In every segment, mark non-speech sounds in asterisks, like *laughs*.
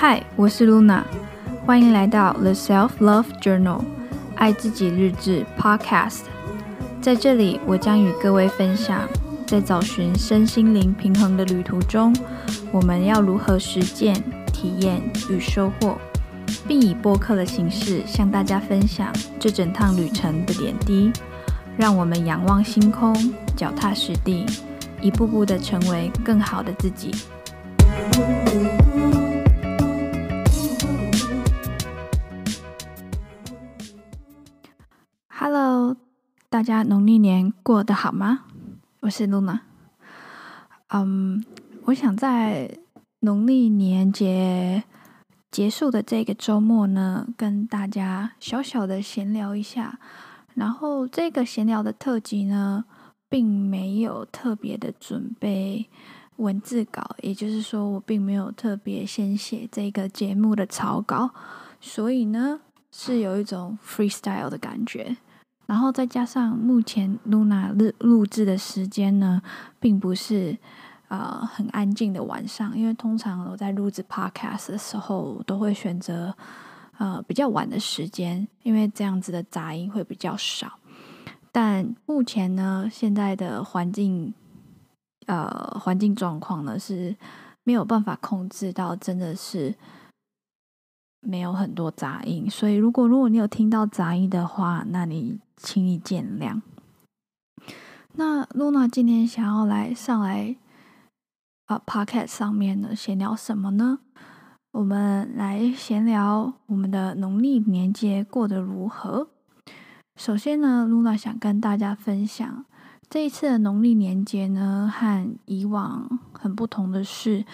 嗨，我是 Luna，欢迎来到 The Self Love Journal 爱自己日志 Podcast。在这里，我将与各位分享，在找寻身心灵平衡的旅途中，我们要如何实践、体验与收获，并以播客的形式向大家分享这整趟旅程的点滴。让我们仰望星空，脚踏实地，一步步的成为更好的自己。大家农历年过得好吗？我是 Luna。嗯我想在农历年节结束的这个周末呢，跟大家小小的闲聊一下。然后这个闲聊的特辑呢，并没有特别的准备文字稿，也就是说，我并没有特别先写这个节目的草稿，所以呢，是有一种 freestyle 的感觉。然后再加上目前 Luna 录录制的时间呢，并不是呃很安静的晚上，因为通常我在录制 podcast 的时候，都会选择呃比较晚的时间，因为这样子的杂音会比较少。但目前呢，现在的环境呃环境状况呢是没有办法控制到，真的是。没有很多杂音，所以如果如果你有听到杂音的话，那你请你见谅。那露娜今天想要来上来啊，Podcast 上面呢，闲聊什么呢？我们来闲聊我们的农历年节过得如何。首先呢，露娜想跟大家分享这一次的农历年节呢，和以往很不同的是。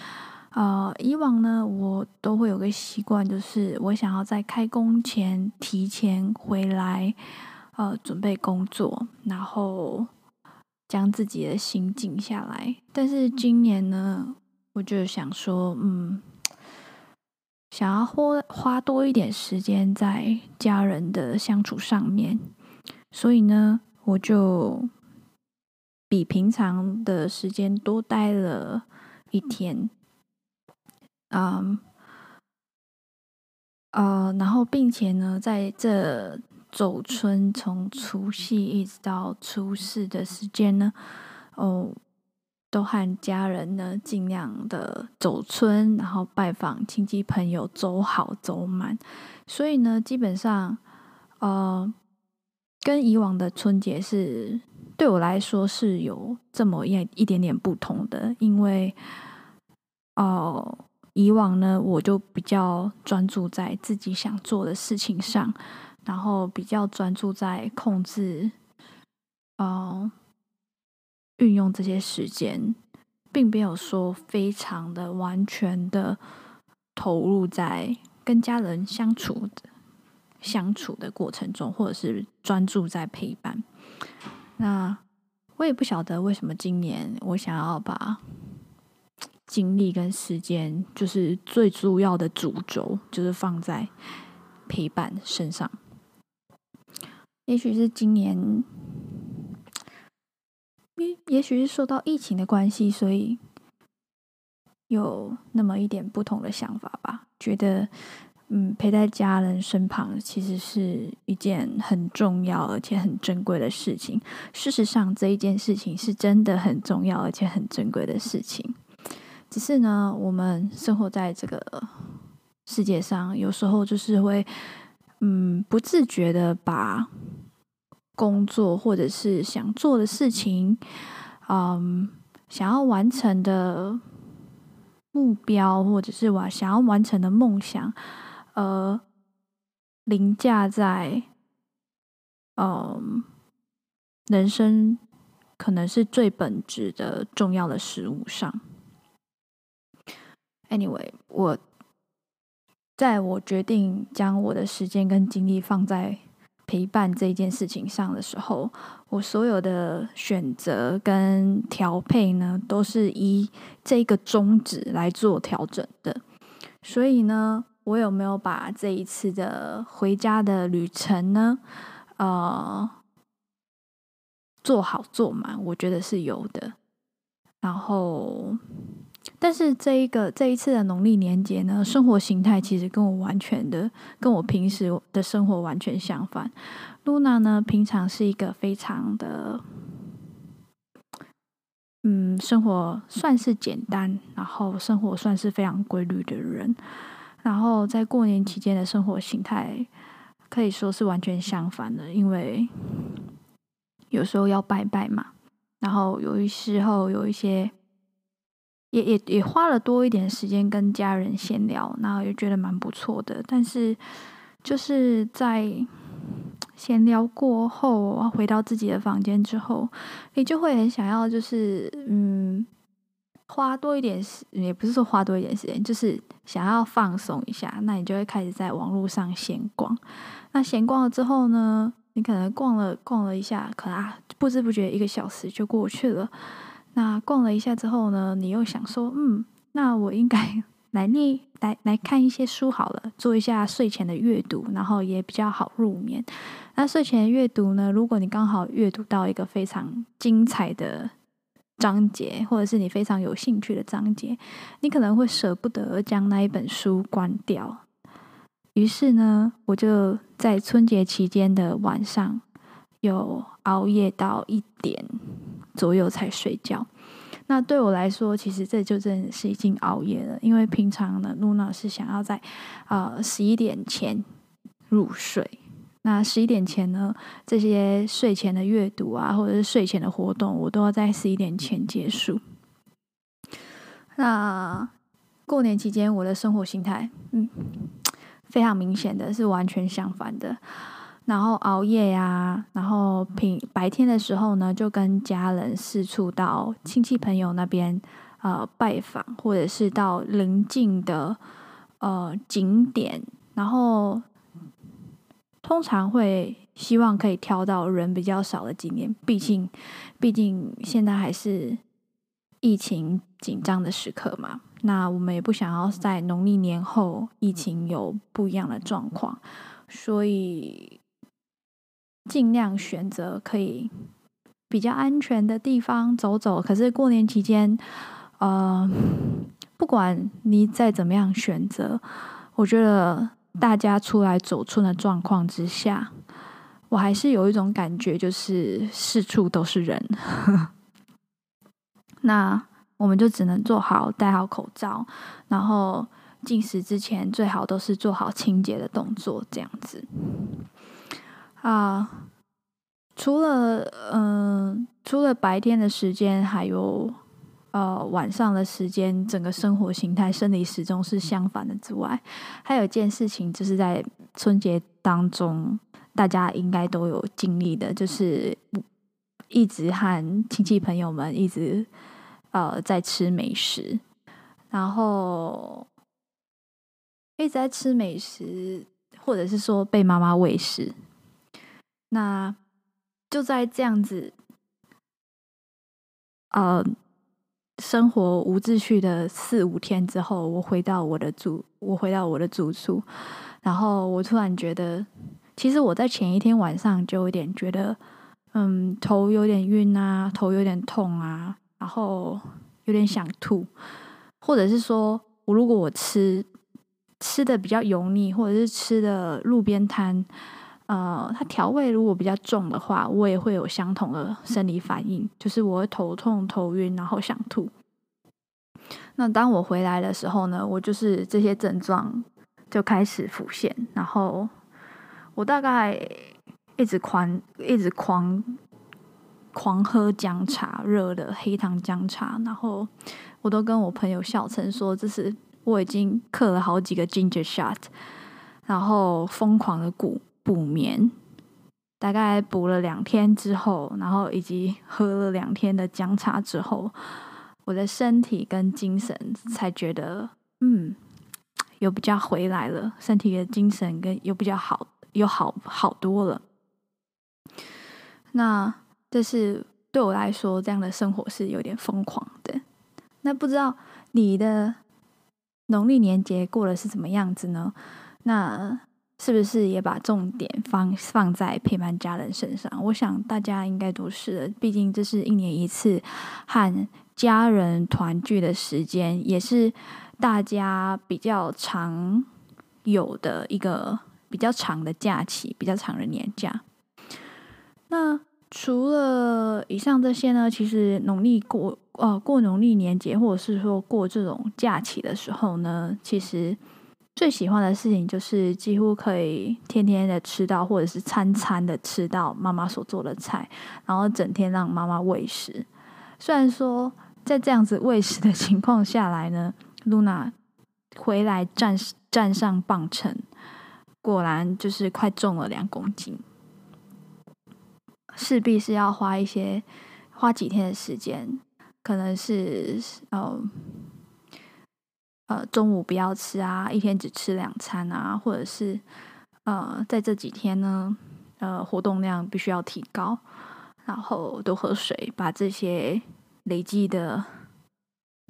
呃，以往呢，我都会有个习惯，就是我想要在开工前提前回来，呃，准备工作，然后将自己的心静下来。但是今年呢，我就想说，嗯，想要花花多一点时间在家人的相处上面，所以呢，我就比平常的时间多待了一天。嗯，呃，然后并且呢，在这走春从除夕一直到初四的时间呢，哦，都和家人呢尽量的走春，然后拜访亲戚朋友，走好走满。所以呢，基本上，呃，跟以往的春节是对我来说是有这么一一点点不同的，因为，哦、以往呢，我就比较专注在自己想做的事情上，然后比较专注在控制，呃，运用这些时间，并没有说非常的完全的投入在跟家人相处的相处的过程中，或者是专注在陪伴。那我也不晓得为什么今年我想要把。精力跟时间，就是最主要的主轴，就是放在陪伴身上。也许是今年，也也许是受到疫情的关系，所以有那么一点不同的想法吧。觉得，嗯，陪在家人身旁，其实是一件很重要而且很珍贵的事情。事实上，这一件事情是真的很重要而且很珍贵的事情。只是呢，我们生活在这个世界上，有时候就是会，嗯，不自觉的把工作或者是想做的事情，嗯，想要完成的目标，或者是我想要完成的梦想，呃，凌驾在，嗯，人生可能是最本质的重要的事物上。Anyway，我在我决定将我的时间跟精力放在陪伴这件事情上的时候，我所有的选择跟调配呢，都是以这个宗旨来做调整的。所以呢，我有没有把这一次的回家的旅程呢，呃，做好做满？我觉得是有的。然后。但是这一个这一次的农历年节呢，生活形态其实跟我完全的，跟我平时的生活完全相反。露娜呢，平常是一个非常的，嗯，生活算是简单，然后生活算是非常规律的人。然后在过年期间的生活形态可以说是完全相反的，因为有时候要拜拜嘛，然后有一时候有一些。也也也花了多一点时间跟家人闲聊，然后也觉得蛮不错的。但是就是在闲聊过后，回到自己的房间之后，你就会很想要，就是嗯，花多一点时，也不是说花多一点时间，就是想要放松一下。那你就会开始在网络上闲逛。那闲逛了之后呢，你可能逛了逛了一下，可能啊，不知不觉一个小时就过去了。那逛了一下之后呢，你又想说，嗯，那我应该 *laughs* 来念来来看一些书好了，做一下睡前的阅读，然后也比较好入眠。那睡前阅读呢，如果你刚好阅读到一个非常精彩的章节，或者是你非常有兴趣的章节，你可能会舍不得将那一本书关掉。于是呢，我就在春节期间的晚上，有熬夜到一点。左右才睡觉，那对我来说，其实这就真的是已经熬夜了。因为平常呢，露娜是想要在呃十一点前入睡。那十一点前呢，这些睡前的阅读啊，或者是睡前的活动，我都要在十一点前结束。那过年期间，我的生活形态，嗯，非常明显的是完全相反的。然后熬夜呀、然后平白天的时候呢，就跟家人四处到亲戚朋友那边呃拜访，或者是到邻近的呃景点，然后通常会希望可以挑到人比较少的景点，毕竟毕竟现在还是疫情紧张的时刻嘛，那我们也不想要在农历年后疫情有不一样的状况，所以。尽量选择可以比较安全的地方走走。可是过年期间，呃，不管你再怎么样选择，我觉得大家出来走春的状况之下，我还是有一种感觉，就是四处都是人。*laughs* 那我们就只能做好戴好口罩，然后进食之前最好都是做好清洁的动作，这样子。啊，除了嗯、除了白天的时间，还有呃晚上的时间，整个生活形态、生理时钟是相反的之外，还有一件事情，就是在春节当中，大家应该都有经历的，就是一直和亲戚朋友们一直呃在吃美食，然后一直在吃美食，或者是说被妈妈喂食。那就在这样子，呃，生活无秩序的四五天之后，我回到我的住，我回到我的住处，然后我突然觉得，其实我在前一天晚上就有点觉得，嗯，头有点晕啊，头有点痛啊，然后有点想吐，或者是说我如果我吃吃的比较油腻，或者是吃的路边摊。呃，它调味如果比较重的话，我也会有相同的生理反应，就是我会头痛、头晕，然后想吐。那当我回来的时候呢，我就是这些症状就开始浮现，然后我大概一直狂、一直狂、狂喝姜茶，热的黑糖姜茶，然后我都跟我朋友笑称说，这是我已经嗑了好几个 ginger shot，然后疯狂的鼓。补眠，大概补了两天之后，然后以及喝了两天的姜茶之后，我的身体跟精神才觉得，嗯，有比较回来了，身体的精神跟又比较好，又好好多了。那这是对我来说，这样的生活是有点疯狂的。那不知道你的农历年节过的是怎么样子呢？那。是不是也把重点放放在陪伴家人身上？我想大家应该都是的，毕竟这是一年一次和家人团聚的时间，也是大家比较常有的一个比较长的假期，比较长的年假。那除了以上这些呢，其实农历过呃过农历年节，或者是说过这种假期的时候呢，其实最喜欢的事情就是几乎可以天天的吃到，或者是餐餐的吃到妈妈所做的菜，然后整天让妈妈喂食。虽然说在这样子喂食的情况下来呢，露娜回来站站上磅秤，果然就是快重了两公斤。势必是要花一些花几天的时间，可能是呃呃中午不要吃啊，一天只吃两餐啊，或者是呃在这几天呢，呃活动量必须要提高，然后多喝水，把这些累积的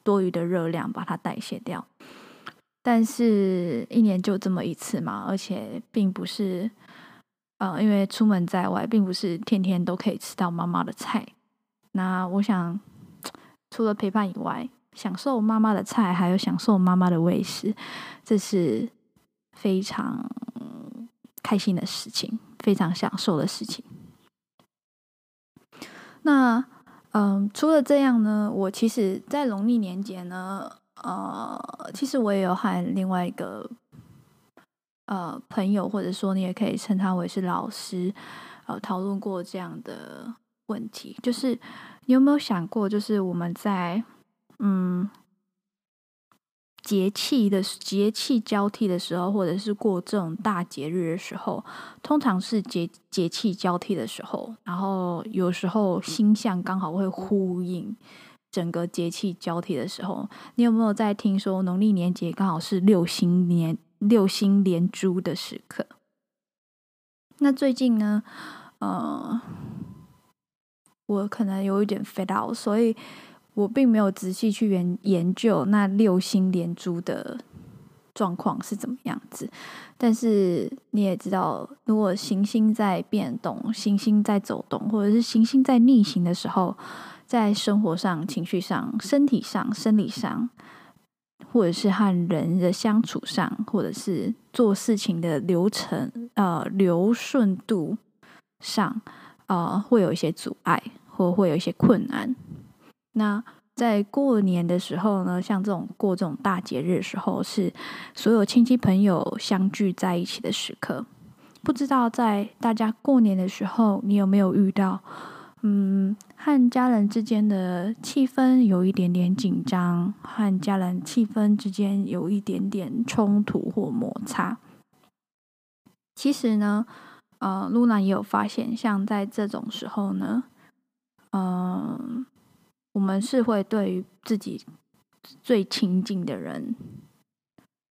多余的热量把它代谢掉。但是，一年就这么一次嘛，而且并不是。呃，因为出门在外，并不是天天都可以吃到妈妈的菜。那我想，*tsk* 除了陪伴以外，享受妈妈的菜，还有享受妈妈的喂食，这是非常开心的事情，非常享受的事情。那，嗯、除了这样呢，我其实，在农历年节呢，呃，其实我也有和另外一个。呃，朋友，或者说你也可以称他为是老师，呃，讨论过这样的问题，就是你有没有想过，就是我们在嗯节气的节气交替的时候，或者是过这种大节日的时候，通常是节节气交替的时候，然后有时候星象刚好会呼应整个节气交替的时候，你有没有在听说农历年节刚好是六星年？六星连珠的时刻。那最近呢，呃，我可能有一点 fade out，所以我并没有仔细去研研究那六星连珠的状况是怎么样子。但是你也知道，如果行星在变动、行星在走动，或者是行星在逆行的时候，在生活上、情绪上、身体上、生理上。或者是和人的相处上，或者是做事情的流程，呃，流顺度上，呃，会有一些阻碍，或会有一些困难。那在过年的时候呢，像这种过这种大节日的时候，是所有亲戚朋友相聚在一起的时刻。不知道在大家过年的时候，你有没有遇到？嗯，和家人之间的气氛有一点点紧张，和家人气氛之间有一点点冲突或摩擦。其实呢，呃，露娜也有发现，像在这种时候呢，嗯、我们是会对于自己最亲近的人，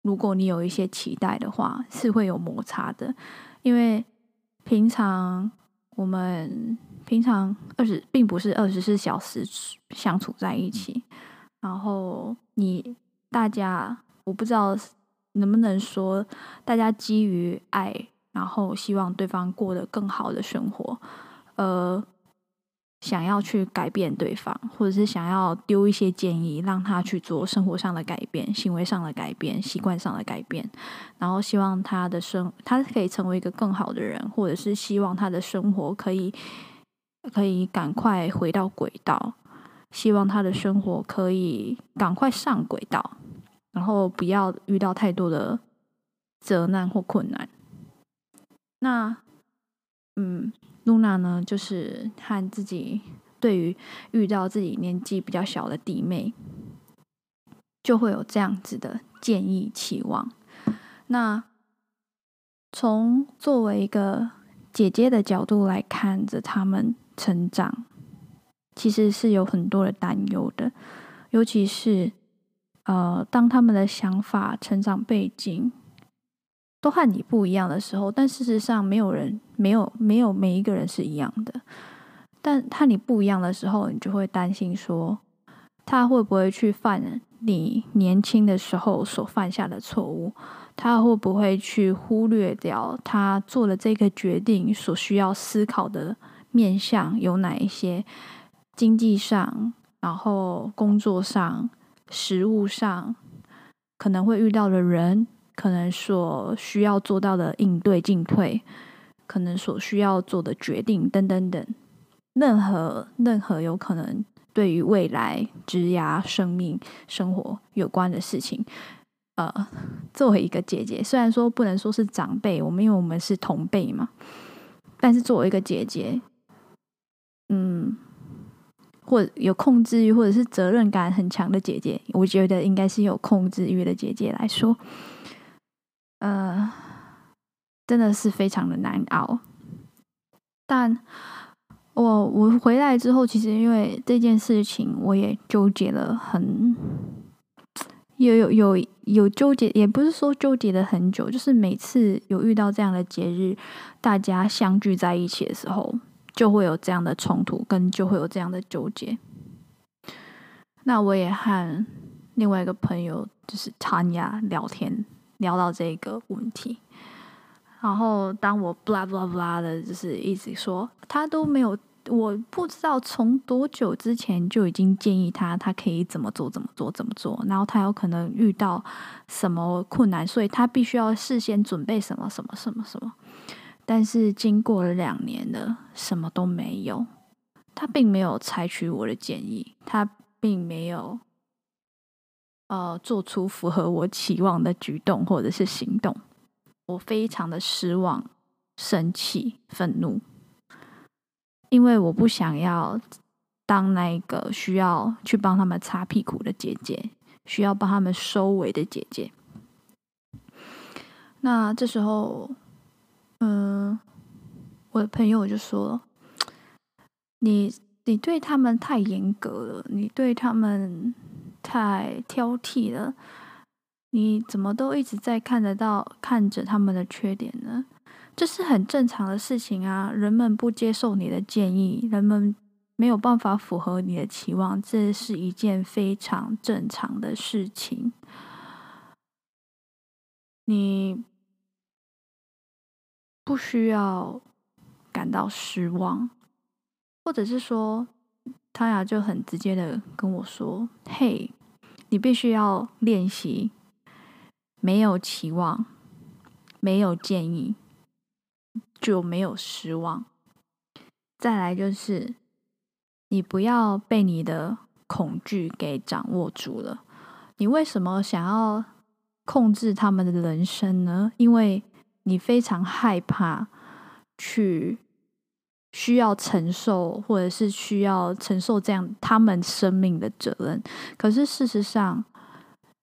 如果你有一些期待的话，是会有摩擦的，因为平常我们。平常二十并不是二十四小时相处在一起，然后你大家我不知道能不能说，大家基于爱，然后希望对方过得更好的生活，呃，想要去改变对方，或者是想要丢一些建议，让他去做生活上的改变、行为上的改变、习惯上的改变，然后希望他的生他可以成为一个更好的人，或者是希望他的生活可以。可以赶快回到轨道，希望他的生活可以赶快上轨道，然后不要遇到太多的责难或困难。那，嗯，露娜呢，就是和自己对于遇到自己年纪比较小的弟妹，就会有这样子的建议期望。那从作为一个姐姐的角度来看着他们。成长其实是有很多的担忧的，尤其是呃，当他们的想法、成长背景都和你不一样的时候，但事实上没有人、没有、没有每一个人是一样的。但和你不一样的时候，你就会担心说，他会不会去犯你年轻的时候所犯下的错误？他会不会去忽略掉他做了这个决定所需要思考的？面向有哪一些经济上、然后工作上、食物上可能会遇到的人，可能所需要做到的应对进退，可能所需要做的决定等等等，任何任何有可能对于未来、职涯、生命、生活有关的事情，呃，作为一个姐姐，虽然说不能说是长辈，我们因为我们是同辈嘛，但是作为一个姐姐，嗯。或有控制欲，或者是责任感很强的姐姐，我觉得应该是有控制欲的姐姐来说，呃，真的是非常的难熬。但我我回来之后，其实因为这件事情，我也纠结了很，有有有有纠结，也不是说纠结了很久，就是每次有遇到这样的节日，大家相聚在一起的时候。就会有这样的冲突，跟就会有这样的纠结。那我也和另外一个朋友，就是谈呀聊天，聊到这个问题。然后当我 blah blah blah 的，就是一直说他都没有，我不知道从多久之前就已经建议他，他可以怎么做，怎么做，怎么做。然后他有可能遇到什么困难，所以他必须要事先准备什么什么什么什么。但是经过了两年了，什么都没有。他并没有采取我的建议，他并没有呃做出符合我期望的举动或者是行动。我非常的失望、生气、愤怒，因为我不想要当那个需要去帮他们擦屁股的姐姐，需要帮他们收尾的姐姐。那这时候。嗯，我的朋友就说：“你你对他们太严格了，你对他们太挑剔了，你怎么都一直在看得到看着他们的缺点呢？这是很正常的事情啊！人们不接受你的建议，人们没有办法符合你的期望，这是一件非常正常的事情。你。”不需要感到失望，或者是说，他俩就很直接的跟我说：“嘿，你必须要练习，没有期望，没有建议，就没有失望。再来就是，你不要被你的恐惧给掌握住了。你为什么想要控制他们的人生呢？因为。”你非常害怕去需要承受，或者是需要承受这样他们生命的责任。可是事实上，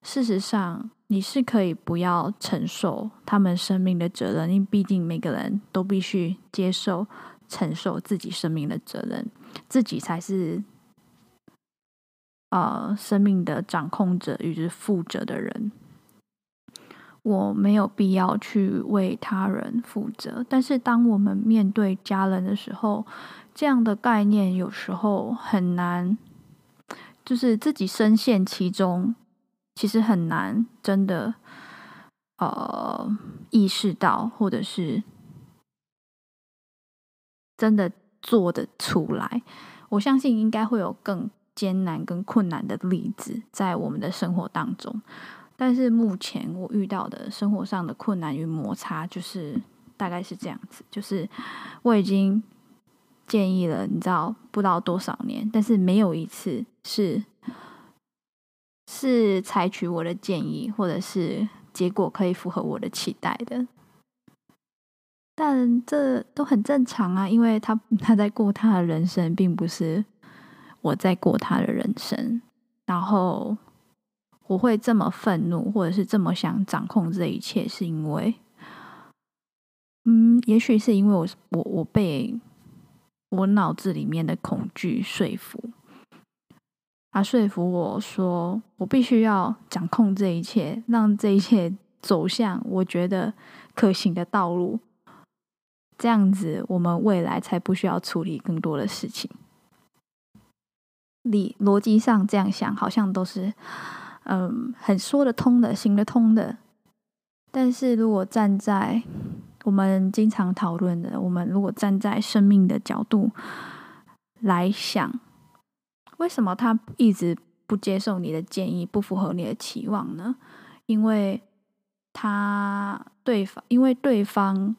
事实上你是可以不要承受他们生命的责任，因为毕竟每个人都必须接受承受自己生命的责任，自己才是呃生命的掌控者与之负责的人。我没有必要去为他人负责，但是当我们面对家人的时候，这样的概念有时候很难，就是自己深陷其中，其实很难真的呃意识到，或者是真的做得出来。我相信应该会有更艰难、更困难的例子在我们的生活当中。但是目前我遇到的生活上的困难与摩擦，就是大概是这样子，就是我已经建议了，你知道不知道多少年，但是没有一次是是采取我的建议，或者是结果可以符合我的期待的。但这都很正常啊，因为他他在过他的人生，并不是我在过他的人生，然后。我会这么愤怒，或者是这么想掌控这一切，是因为，嗯，也许是因为我我我被我脑子里面的恐惧说服，他说服我说，我必须要掌控这一切，让这一切走向我觉得可行的道路，这样子我们未来才不需要处理更多的事情。理逻辑上这样想，好像都是。嗯，很说得通的，行得通的。但是如果站在我们经常讨论的，我们如果站在生命的角度来想，为什么他一直不接受你的建议，不符合你的期望呢？因为他对方，因为对方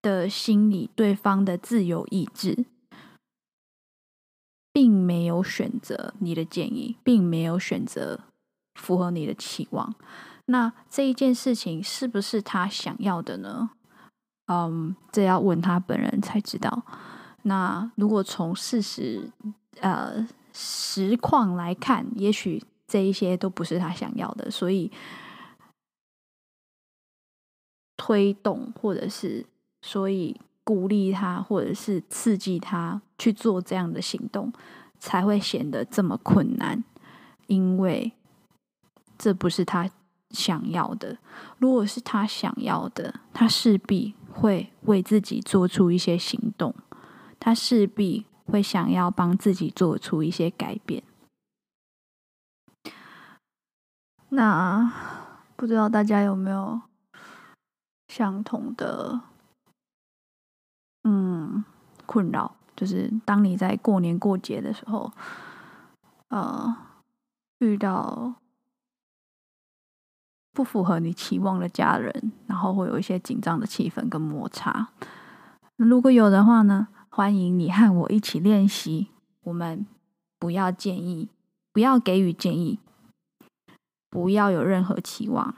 的心理，对方的自由意志，并没有选择你的建议，并没有选择符合你的期望。那这一件事情是不是他想要的呢？嗯，这要问他本人才知道。那如果从事实，呃，实况来看，也许这一些都不是他想要的，所以推动或者是所以鼓励他，或者是刺激他去做这样的行动，才会显得这么困难，因为这不是他想要的。如果是他想要的，他势必会为自己做出一些行动，他势必。会想要帮自己做出一些改变。那不知道大家有没有相同的嗯困扰？就是当你在过年过节的时候，呃，遇到不符合你期望的家人，然后会有一些紧张的气氛跟摩擦。如果有的话呢？欢迎你和我一起练习。我们不要建议，不要给予建议，不要有任何期望，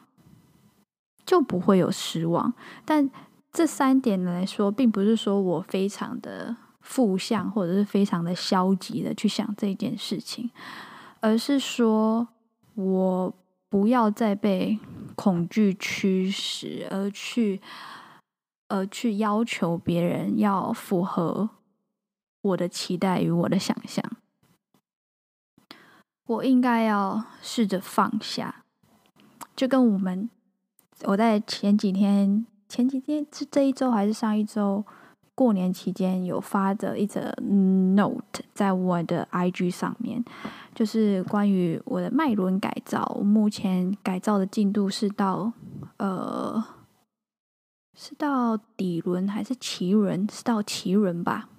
就不会有失望。但这三点来说，并不是说我非常的负向，或者是非常的消极的去想这件事情，而是说我不要再被恐惧驱使而去。而去要求别人要符合我的期待与我的想象，我应该要试着放下。就跟我们，我在前几天、前几天是这一周还是上一周过年期间有发的一则 note 在我的 IG 上面，就是关于我的脉轮改造。我目前改造的进度是到呃。是到底轮还是脐轮？是到脐轮吧。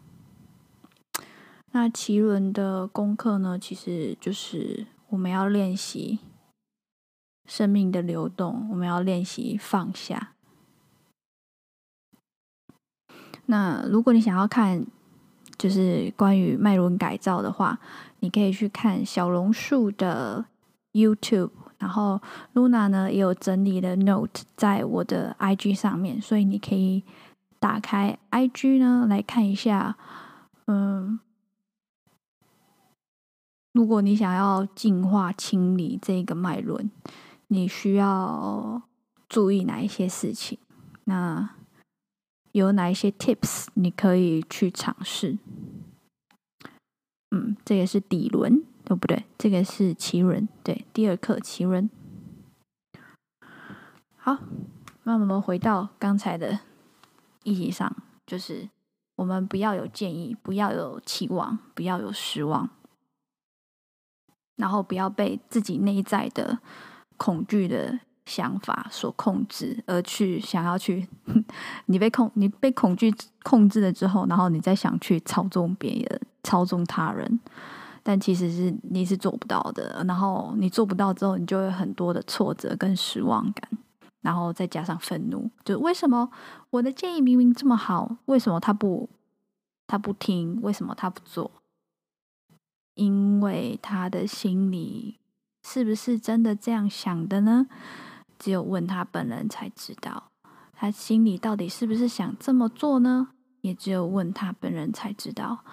那脐轮的功课呢？其实就是我们要练习生命的流动，我们要练习放下。那如果你想要看，就是关于脉轮改造的话，你可以去看小龙树的 YouTube。然后，Luna 呢也有整理的 note 在我的 IG 上面，所以你可以打开 IG 呢来看一下。嗯，如果你想要净化清理这个脉轮，你需要注意哪一些事情？那有哪一些 tips 你可以去尝试？嗯，这个是底轮。对不对？这个是脐轮，对，第二课脐轮。好，那我们回到刚才的议题上，就是我们不要有建议，不要有期望，不要有失望，然后不要被自己内在的恐惧的想法所控制，而去想要去，*laughs* 你被控，你被恐惧控制了之后，然后你再想去操纵别人，操纵他人。但其实是你是做不到的，然后你做不到之后，你就会很多的挫折跟失望感，然后再加上愤怒，就为什么我的建议明明这么好，为什么他不他不听？为什么他不做？因为他的心里是不是真的这样想的呢？只有问他本人才知道，他心里到底是不是想这么做呢？也只有问他本人才知道。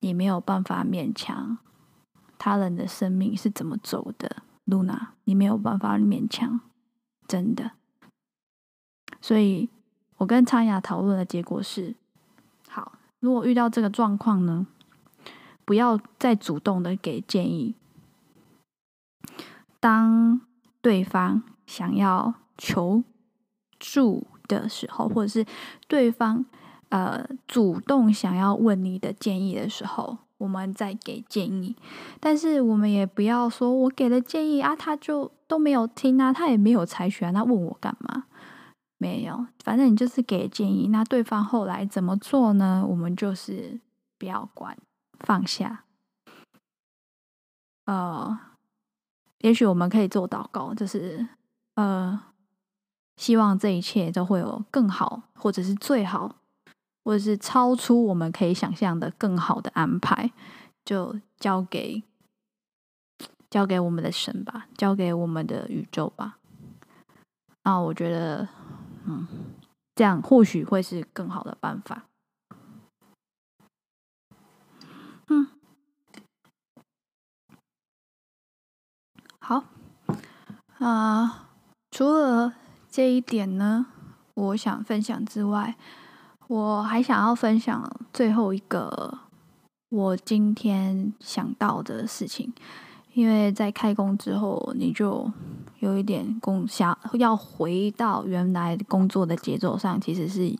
你没有办法勉强他人的生命是怎么走的露娜你没有办法勉强，真的。所以我跟昌雅讨论的结果是：好，如果遇到这个状况呢，不要再主动的给建议。当对方想要求助的时候，或者是对方。呃，主动想要问你的建议的时候，我们再给建议。但是我们也不要说，我给了建议啊，他就都没有听啊，他也没有采取啊，他问我干嘛？没有，反正你就是给建议。那对方后来怎么做呢？我们就是不要管，放下。呃，也许我们可以做祷告，就是呃，希望这一切都会有更好，或者是最好，或者是超出我们可以想象的更好的安排，就交给交给我们的神吧，交给我们的宇宙吧。啊，我觉得，嗯，这样或许会是更好的办法。嗯。好，啊、除了这一点呢，我想分享之外，我还想要分享最后一个我今天想到的事情，因为在开工之后，你就有一点工想要回到原来工作的节奏上，其实是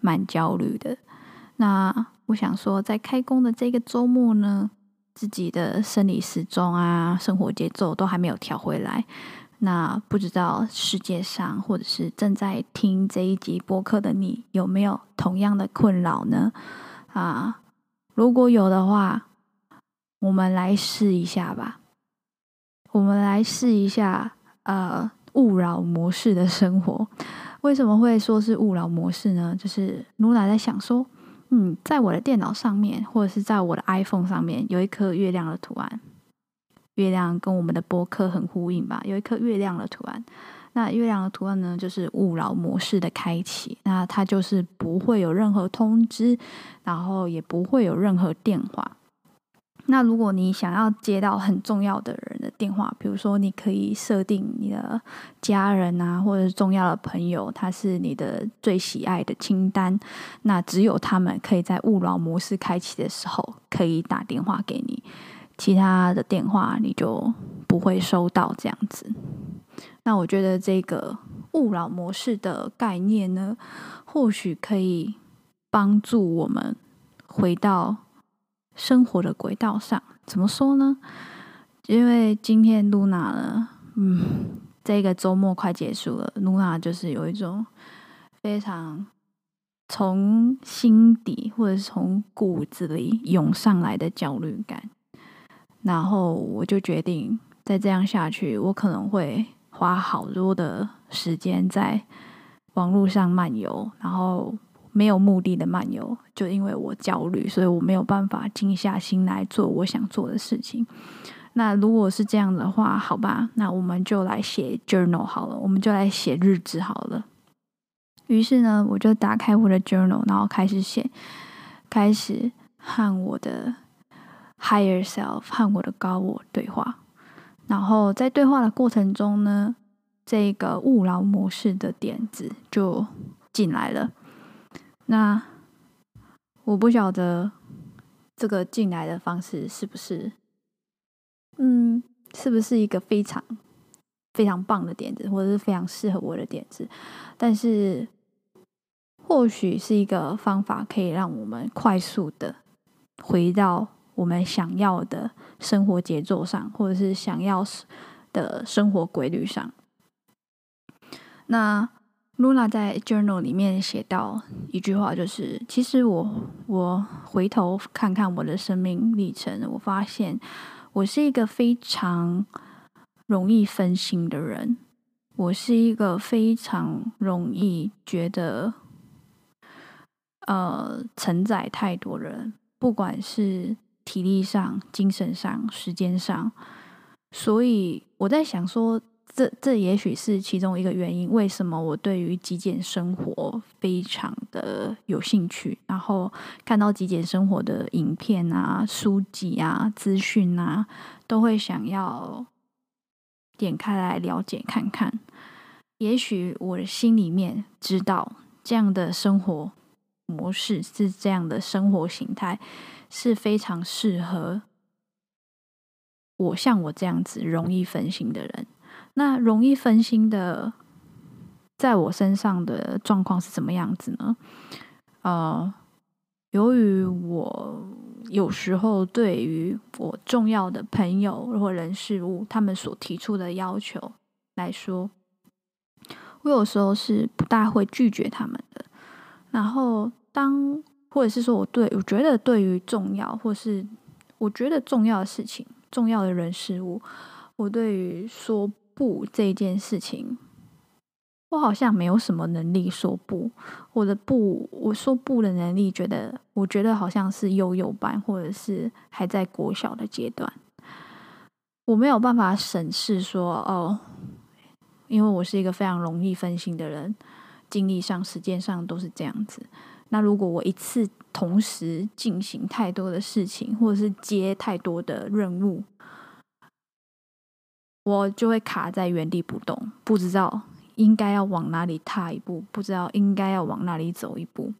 蛮焦虑的。那我想说，在开工的这个周末呢，自己的生理时钟啊，生活节奏都还没有调回来。那不知道世界上或者是正在听这一集播客的你，有没有同样的困扰呢？啊，如果有的话，我们来试一下吧。我们来试一下，呃，勿扰模式的生活。为什么会说是勿扰模式呢？就是露娜在想说。嗯，在我的电脑上面，或者是在我的 iPhone 上面，有一颗月亮的图案。月亮跟我们的播客很呼应吧？有一颗月亮的图案。那月亮的图案呢，就是勿扰模式的开启。那它就是不会有任何通知，然后也不会有任何电话。那如果你想要接到很重要的人的电话，比如说你可以设定你的家人啊，或者是重要的朋友，他是你的最喜爱的清单，那只有他们可以在勿扰模式开启的时候可以打电话给你，其他的电话你就不会收到这样子。那我觉得这个勿扰模式的概念呢，或许可以帮助我们回到。生活的轨道上，怎么说呢？因为今天露娜呢，嗯，这个周末快结束了，露娜就是有一种非常从心底或者是从骨子里涌上来的焦虑感。然后我就决定，再这样下去，我可能会花好多的时间在网络上漫游，然后。没有目的的漫游，就因为我焦虑，所以我没有办法静下心来做我想做的事情。那如果是这样的话，好吧，那我们就来写 journal 好了，我们就来写日志好了。于是呢，我就打开我的 journal，然后开始写，开始和我的 higher self 和我的高我对话。然后在对话的过程中呢，这个勿扰模式的点子就进来了。那我不晓得这个进来的方式是不是，嗯，是不是一个非常非常棒的点子，或者是非常适合我的点子？但是或许是一个方法，可以让我们快速的回到我们想要的生活节奏上，或者是想要的生活规律上。那。噜那在 journal 里面写到一句话，就是：其实我我回头看看我的生命历程，我发现我是一个非常容易分心的人，我是一个非常容易觉得呃承载太多人，不管是体力上、精神上、时间上，所以我在想说。这这也许是其中一个原因，为什么我对于极简生活非常的有兴趣，然后看到极简生活的影片啊、书籍啊、资讯啊，都会想要点开来了解看看。也许我心里面知道，这样的生活模式是这样的生活形态，是非常适合我像我这样子容易分心的人。那容易分心的，在我身上的状况是什么样子呢？呃，由于我有时候对于我重要的朋友或人事物，他们所提出的要求来说，我有时候是不大会拒绝他们的。然后当或者是说我对我觉得对于重要或是我觉得重要的事情，重要的人事物，我对于说不这件事情，我好像没有什么能力说不。我的不，我说不的能力，觉得我觉得好像是幼幼班，或者是还在国小的阶段。我没有办法审视说哦，因为我是一个非常容易分心的人，精力上、时间上都是这样子。那如果我一次同时进行太多的事情，或者是接太多的任务，我就会卡在原地不动，不知道。应该要往哪里踏一步，不知道应该要往哪里走一步，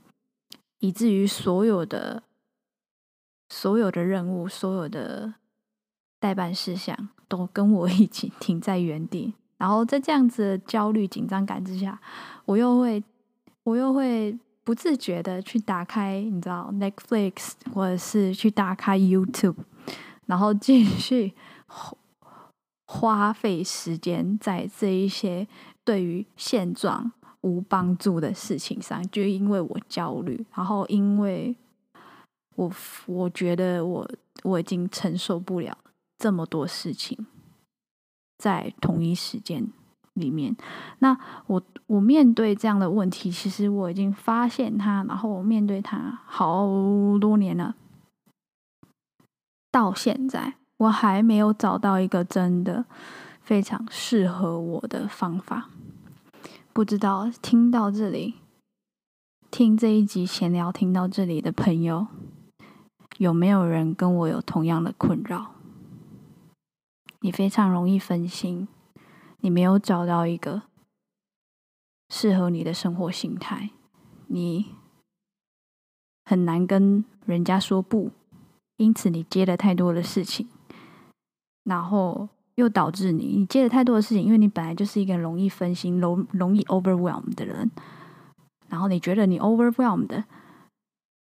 以至于所有的所有的任务、所有的待办事项都跟我一起停在原地。然后在这样子的焦虑、紧张感之下，我又会我又会不自觉的去打开，你知道，Netflix，或者是去打开 YouTube，然后继续花费时间在这一些。对于现状无帮助的事情上，就因为我焦虑，然后因为我我觉得我我已经承受不了这么多事情，在同一时间里面，那我我面对这样的问题，其实我已经发现它，然后我面对它好多年了，到现在我还没有找到一个真的。非常适合我的方法，不知道听到这里，听这一集闲聊听到这里的朋友，有没有人跟我有同样的困扰？你非常容易分心，你没有找到一个适合你的生活形态，你很难跟人家说不，因此你接了太多的事情，然后。又导致你，你接了太多的事情，因为你本来就是一个容易分心、容容易 overwhelm 的人，然后你觉得你 overwhelmed，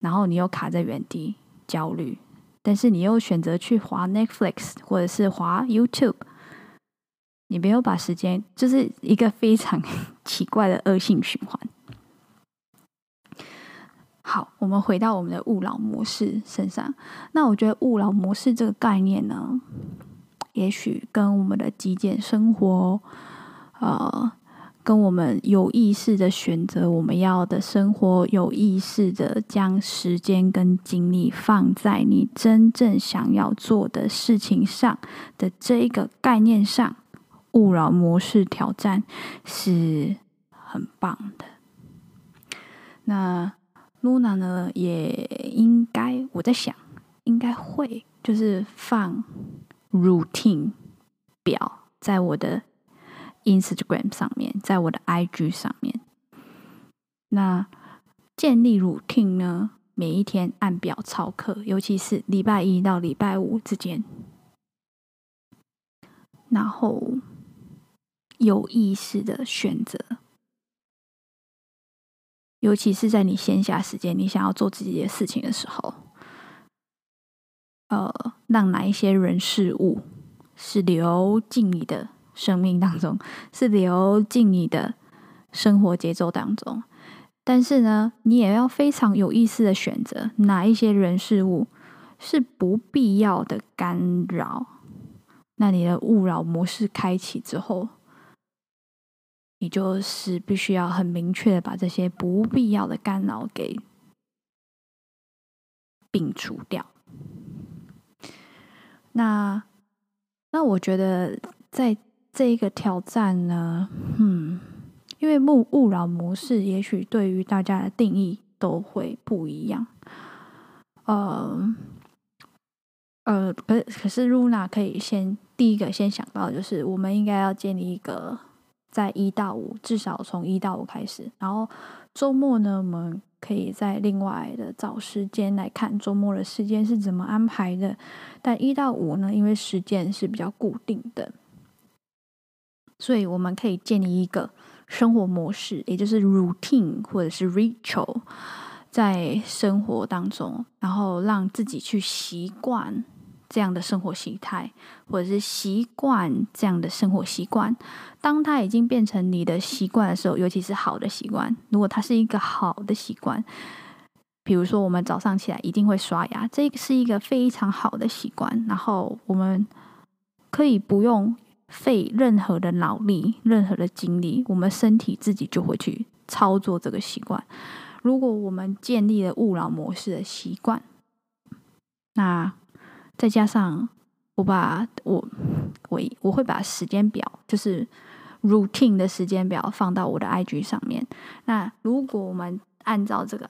然后你又卡在原地焦虑，但是你又选择去滑 Netflix 或者是滑 YouTube，你没有把时间，就是一个非常 *laughs* 奇怪的恶性循环。好，我们回到我们的勿扰模式身上，那我觉得勿扰模式这个概念呢，也许跟我们的极简生活，呃，跟我们有意识的选择我们要的生活，有意识的将时间跟精力放在你真正想要做的事情上的这一个概念上，勿扰模式挑战是很棒的。那 Luna 呢，也应该我在想，应该会就是放。routine 表在我的 Instagram 上面，在我的 IG 上面。那建立 routine 呢？每一天按表操课，尤其是礼拜一到礼拜五之间，然后有意识的选择，尤其是在你闲暇时间，你想要做自己的事情的时候。呃，让哪一些人事物是流进你的生命当中，是流进你的生活节奏当中。但是呢，你也要非常有意识的选择哪一些人事物是不必要的干扰。那你的勿扰模式开启之后，你就是必须要很明确的把这些不必要的干扰给摒除掉。那那我觉得，在这一个挑战呢，嗯，因为勿勿扰模式，也许对于大家的定义都会不一样。呃呃，可可是露娜可以先第一个先想到，就是我们应该要建立一个在一到五，至少从一到五开始，然后周末呢，我们。可以在另外的找时间来看周末的时间是怎么安排的，但一到五呢，因为时间是比较固定的，所以我们可以建立一个生活模式，也就是 routine 或者是 ritual，在生活当中，然后让自己去习惯。这样的生活形态，或者是习惯这样的生活习惯，当它已经变成你的习惯的时候，尤其是好的习惯，如果它是一个好的习惯，比如说我们早上起来一定会刷牙，这个是一个非常好的习惯。然后我们可以不用费任何的脑力、任何的精力，我们身体自己就会去操作这个习惯。如果我们建立了勿扰模式的习惯，那再加上我把我我我会把时间表，就是 routine 的时间表放到我的 IG 上面。那如果我们按照这个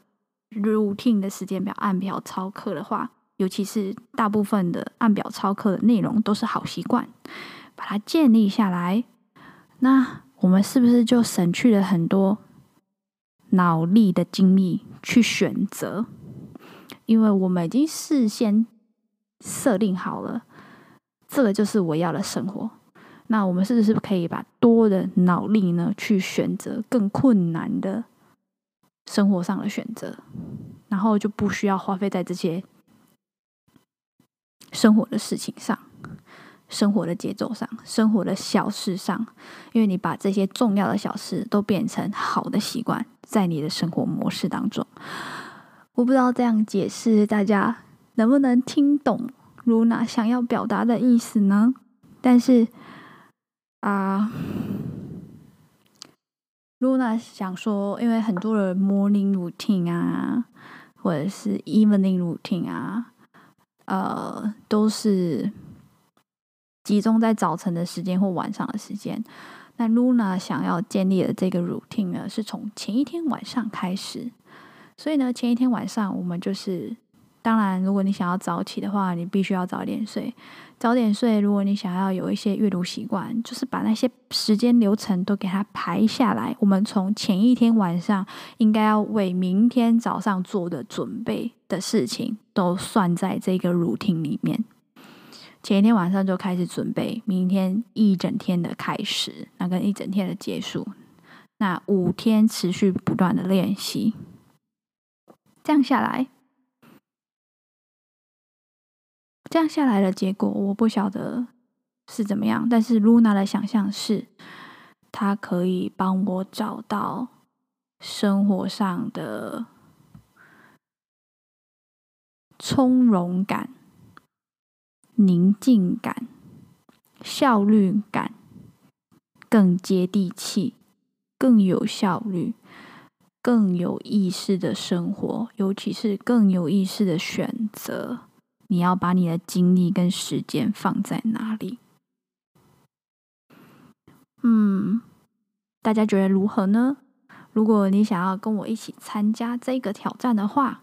routine 的时间表按表操课的话，尤其是大部分的按表操课的内容都是好习惯，把它建立下来，那我们是不是就省去了很多？脑力的精力去选择，因为我们已经事先设定好了，这个就是我要的生活。那我们是不是可以把多的脑力呢，去选择更困难的生活上的选择，然后就不需要花费在这些生活的事情上。生活的节奏上，生活的小事上，因为你把这些重要的小事都变成好的习惯，在你的生活模式当中。我不知道这样解释大家能不能听懂 Luna 想要表达的意思呢？但是啊，Luna 想说，因为很多的 morning routine 啊，或者是 evening routine 啊，呃，都是。集中在早晨的时间或晚上的时间。那 Luna 想要建立的这个 routine 呢，是从前一天晚上开始。所以呢，前一天晚上我们就是，当然，如果你想要早起的话，你必须要早点睡。早点睡，如果你想要有一些阅读习惯，就是把那些时间流程都给它排下来。我们从前一天晚上应该要为明天早上做的准备的事情，都算在这个 routine 里面。前一天晚上就开始准备明天一整天的开始，那跟一整天的结束，那五天持续不断的练习，这样下来，这样下来的结果我不晓得是怎么样，但是 Luna 的想象是，他可以帮我找到生活上的从容感。宁静感、效率感，更接地气、更有效率、更有意识的生活，尤其是更有意识的选择。你要把你的精力跟时间放在哪里？嗯，大家觉得如何呢？如果你想要跟我一起参加这个挑战的话，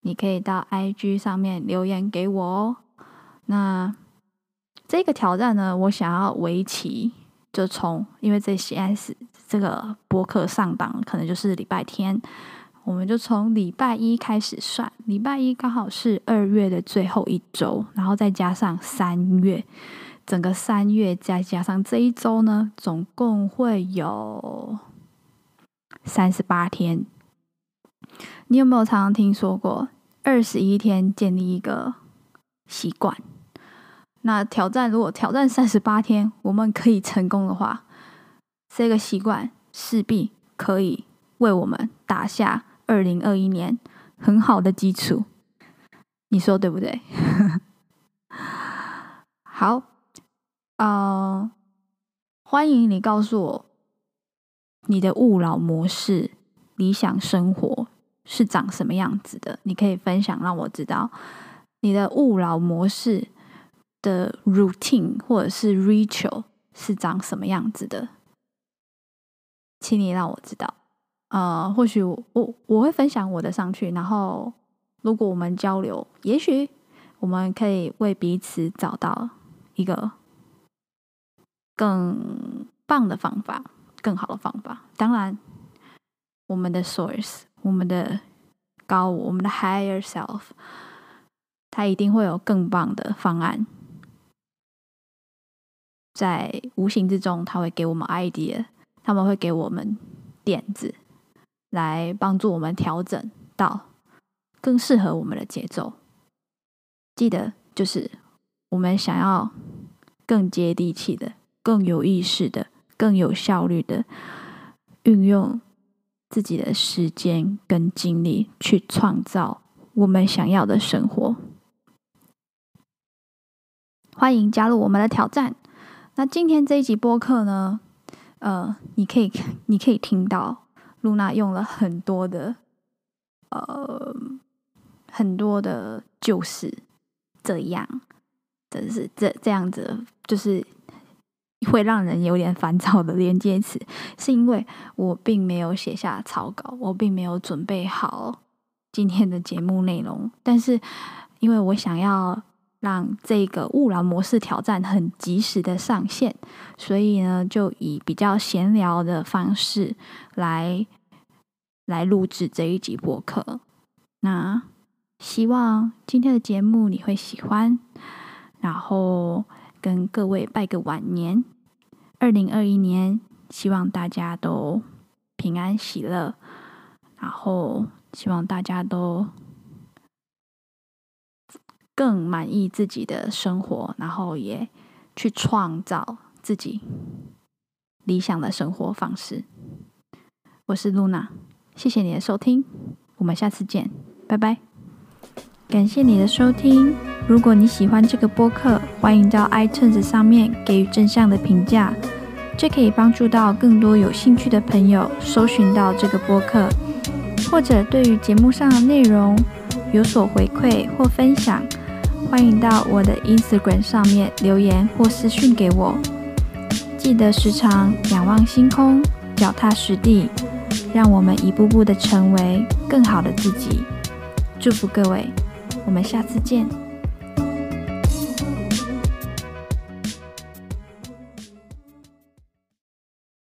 你可以到 IG 上面留言给我哦。那这个挑战呢，我想要为期就从，因为这些是这个播客上档，可能就是礼拜天，我们就从礼拜一开始算，礼拜一刚好是二月的最后一周，然后再加上三月，整个三月再加上这一周呢，总共会有三十八天。你有没有常常听说过二十一天建立一个习惯？那挑战，如果挑战三十八天，我们可以成功的话，这个习惯势必可以为我们打下二零二一年很好的基础。你说对不对？*laughs* 好，呃，欢迎你告诉我你的勿扰模式、理想生活是长什么样子的。你可以分享，让我知道你的勿扰模式。的 routine 或者是 ritual 是长什么样子的，请你让我知道。呃，或许我我会分享我的上去，然后如果我们交流，也许我们可以为彼此找到一个更棒的方法，更好的方法。当然，我们的 source，我们的高我，们的 higher self，它一定会有更棒的方案。在无形之中，他会给我们 idea，他们会给我们点子，来帮助我们调整到更适合我们的节奏。记得，就是我们想要更接地气的、更有意识的、更有效率的运用自己的时间跟精力，去创造我们想要的生活。欢迎加入我们的挑战。那今天这一集播客呢，呃，你可以你可以听到露娜用了很多的呃很多的，就是这样，真是这这样子，就是会让人有点烦躁的连接词，是因为我并没有写下草稿，我并没有准备好今天的节目内容，但是因为我想要。让这个勿扰模式挑战很及时的上线，所以呢，就以比较闲聊的方式来来录制这一集播客。那希望今天的节目你会喜欢，然后跟各位拜个晚年。二零二一年，希望大家都平安喜乐，然后希望大家都。更满意自己的生活，然后也去创造自己理想的生活方式。我是露娜，谢谢你的收听，我们下次见，拜拜。感谢你的收听，如果你喜欢这个播客，欢迎到 iTunes 上面给予正向的评价，这可以帮助到更多有兴趣的朋友搜寻到这个播客，或者对于节目上的内容有所回馈或分享。欢迎到我的 Instagram 上面留言或私讯给我。记得时常仰望星空，脚踏实地，让我们一步步的成为更好的自己。祝福各位，我们下次见。